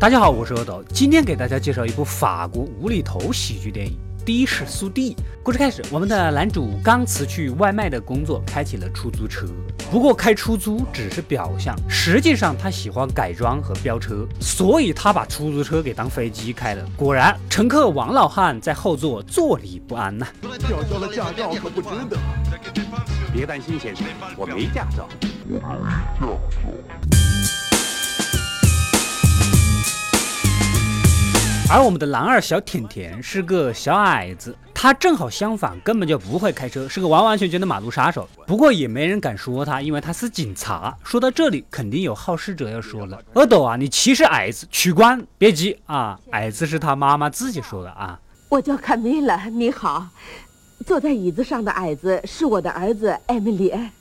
大家好，我是阿斗，今天给大家介绍一部法国无厘头喜剧电影《的士速递》。故事开始，我们的男主刚辞去外卖的工作，开启了出租车。不过开出租只是表象，实际上他喜欢改装和飙车，所以他把出租车给当飞机开了。果然，乘客王老汉在后座坐立不安呐。吊销了驾照可不值得。别担心，先生，我没驾照。而我们的男二小甜甜是个小矮子，他正好相反，根本就不会开车，是个完完全全的马路杀手。不过也没人敢说他，因为他是警察。说到这里，肯定有好事者要说了：“阿斗啊，你歧视矮子，取关！别急啊，矮子是他妈妈自己说的啊。”我叫卡米拉，你好。坐在椅子上的矮子是我的儿子艾米丽安，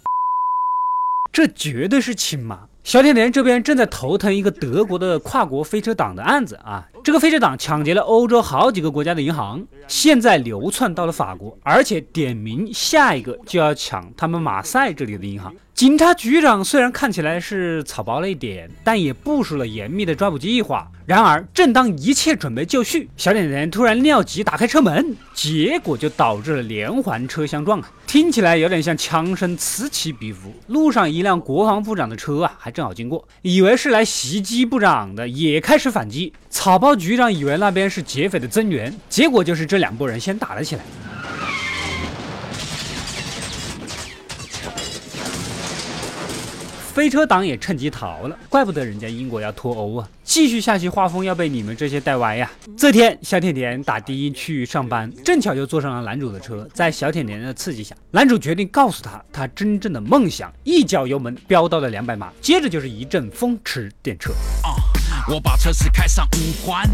这绝对是亲妈。小甜甜这边正在头疼一个德国的跨国飞车党的案子啊，这个飞车党抢劫了欧洲好几个国家的银行，现在流窜到了法国，而且点名下一个就要抢他们马赛这里的银行。警察局长虽然看起来是草包了一点，但也部署了严密的抓捕计划。然而，正当一切准备就绪，小甜甜突然尿急，打开车门，结果就导致了连环车相撞啊！听起来有点像枪声此起彼伏。路上一辆国防部长的车啊，还正好经过，以为是来袭击部长的，也开始反击。草包局长以为那边是劫匪的增援，结果就是这两拨人先打了起来。飞车党也趁机逃了，怪不得人家英国要脱欧啊！继续下去，画风要被你们这些带歪呀！这天，小甜甜打的去上班，正巧就坐上了男主的车。在小甜甜的刺激下，男主决定告诉他他真正的梦想，一脚油门飙到了两百码，接着就是一阵风驰电掣。啊我把车子开上五环。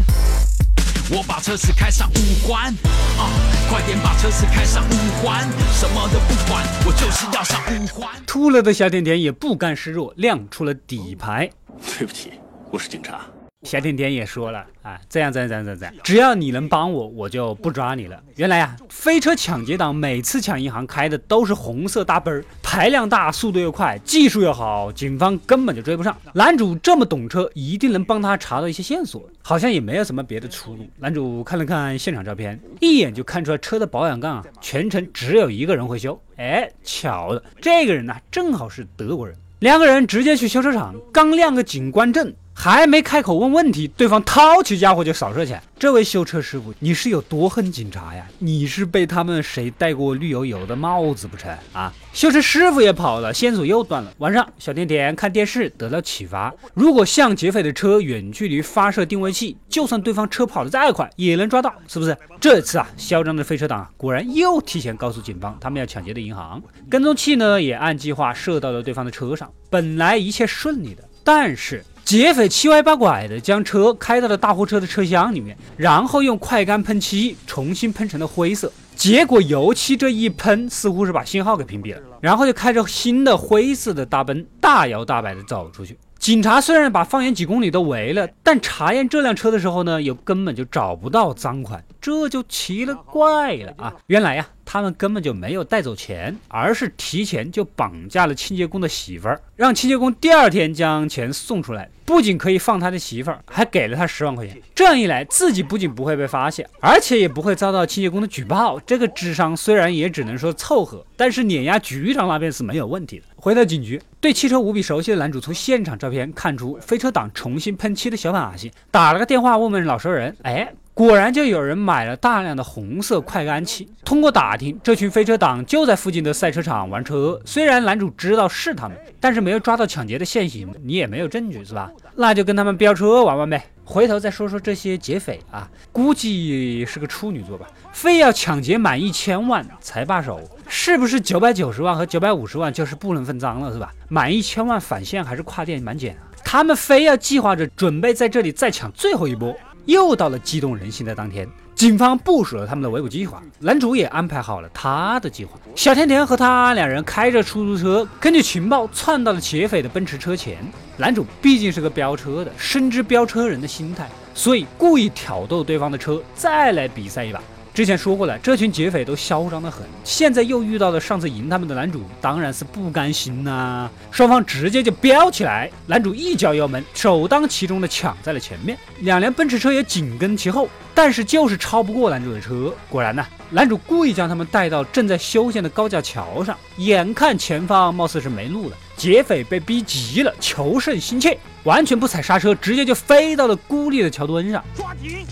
我把车子开上五环，啊，快点把车子开上五环，什么都不管，我就是要上五环。秃了的小甜甜也不甘示弱，亮出了底牌。对不起，我是警察。小甜甜也说了啊，这样这样这样这样，只要你能帮我，我就不抓你了。原来啊，飞车抢劫党每次抢银行开的都是红色大奔儿，排量大，速度又快，技术又好，警方根本就追不上。男主这么懂车，一定能帮他查到一些线索。好像也没有什么别的出路。男主看了看现场照片，一眼就看出来车的保险杠啊，全程只有一个人会修。哎，巧了，这个人呢，正好是德国人。两个人直接去修车厂，刚亮个警官证。还没开口问问题，对方掏起家伙就扫射起来。这位修车师傅，你是有多恨警察呀？你是被他们谁戴过绿油油的帽子不成啊？修车师傅也跑了，线索又断了。晚上，小甜甜看电视得到启发：如果向劫匪的车远距离发射定位器，就算对方车跑得再快，也能抓到，是不是？这次啊，嚣张的飞车党啊，果然又提前告诉警方他们要抢劫的银行。跟踪器呢，也按计划射到了对方的车上。本来一切顺利的，但是。劫匪七歪八拐的将车开到了大货车的车厢里面，然后用快干喷漆重新喷成了灰色。结果油漆这一喷，似乎是把信号给屏蔽了，然后就开着新的灰色的大奔，大摇大摆的走出去。警察虽然把方圆几公里都围了，但查验这辆车的时候呢，又根本就找不到赃款，这就奇了怪了啊！原来呀。他们根本就没有带走钱，而是提前就绑架了清洁工的媳妇儿，让清洁工第二天将钱送出来。不仅可以放他的媳妇儿，还给了他十万块钱。这样一来，自己不仅不会被发现，而且也不会遭到清洁工的举报。这个智商虽然也只能说凑合，但是碾压局长那边是没有问题的。回到警局，对汽车无比熟悉的男主从现场照片看出飞车党重新喷漆的小把戏，打了个电话问问老熟人，哎。果然就有人买了大量的红色快干漆。通过打听，这群飞车党就在附近的赛车场玩车。虽然男主知道是他们，但是没有抓到抢劫的现行，你也没有证据，是吧？那就跟他们飙车玩玩呗。回头再说说这些劫匪啊，估计是个处女座吧，非要抢劫满一千万才罢手。是不是九百九十万和九百五十万就是不能分赃了，是吧？满一千万返现还是跨店满减啊？他们非要计划着准备在这里再抢最后一波。又到了激动人心的当天，警方部署了他们的围捕计划，男主也安排好了他的计划。小甜甜和他两人开着出租车，根据情报窜到了劫匪的奔驰车前。男主毕竟是个飙车的，深知飙车人的心态，所以故意挑逗对方的车，再来比赛一把。之前说过了，这群劫匪都嚣张的很，现在又遇到了上次赢他们的男主，当然是不甘心呐。双方直接就飙起来，男主一脚油门，首当其冲的抢在了前面，两辆奔驰车也紧跟其后，但是就是超不过男主的车。果然呢，男主故意将他们带到正在修建的高架桥上，眼看前方貌似是没路了，劫匪被逼急了，求胜心切，完全不踩刹车，直接就飞到了孤立的桥墩上。抓紧！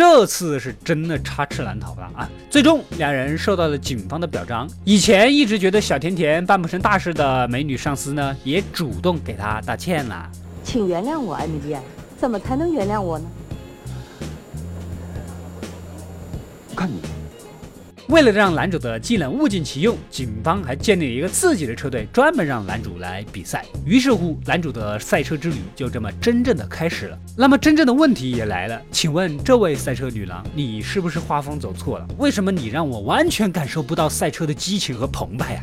这次是真的插翅难逃了啊！最终两人受到了警方的表彰。以前一直觉得小甜甜办不成大事的美女上司呢，也主动给她道歉了。请原谅我，艾米丽，怎么才能原谅我呢？看你。为了让男主的技能物尽其用，警方还建立了一个自己的车队，专门让男主来比赛。于是乎，男主的赛车之旅就这么真正的开始了。那么，真正的问题也来了，请问这位赛车女郎，你是不是画风走错了？为什么你让我完全感受不到赛车的激情和澎湃呀？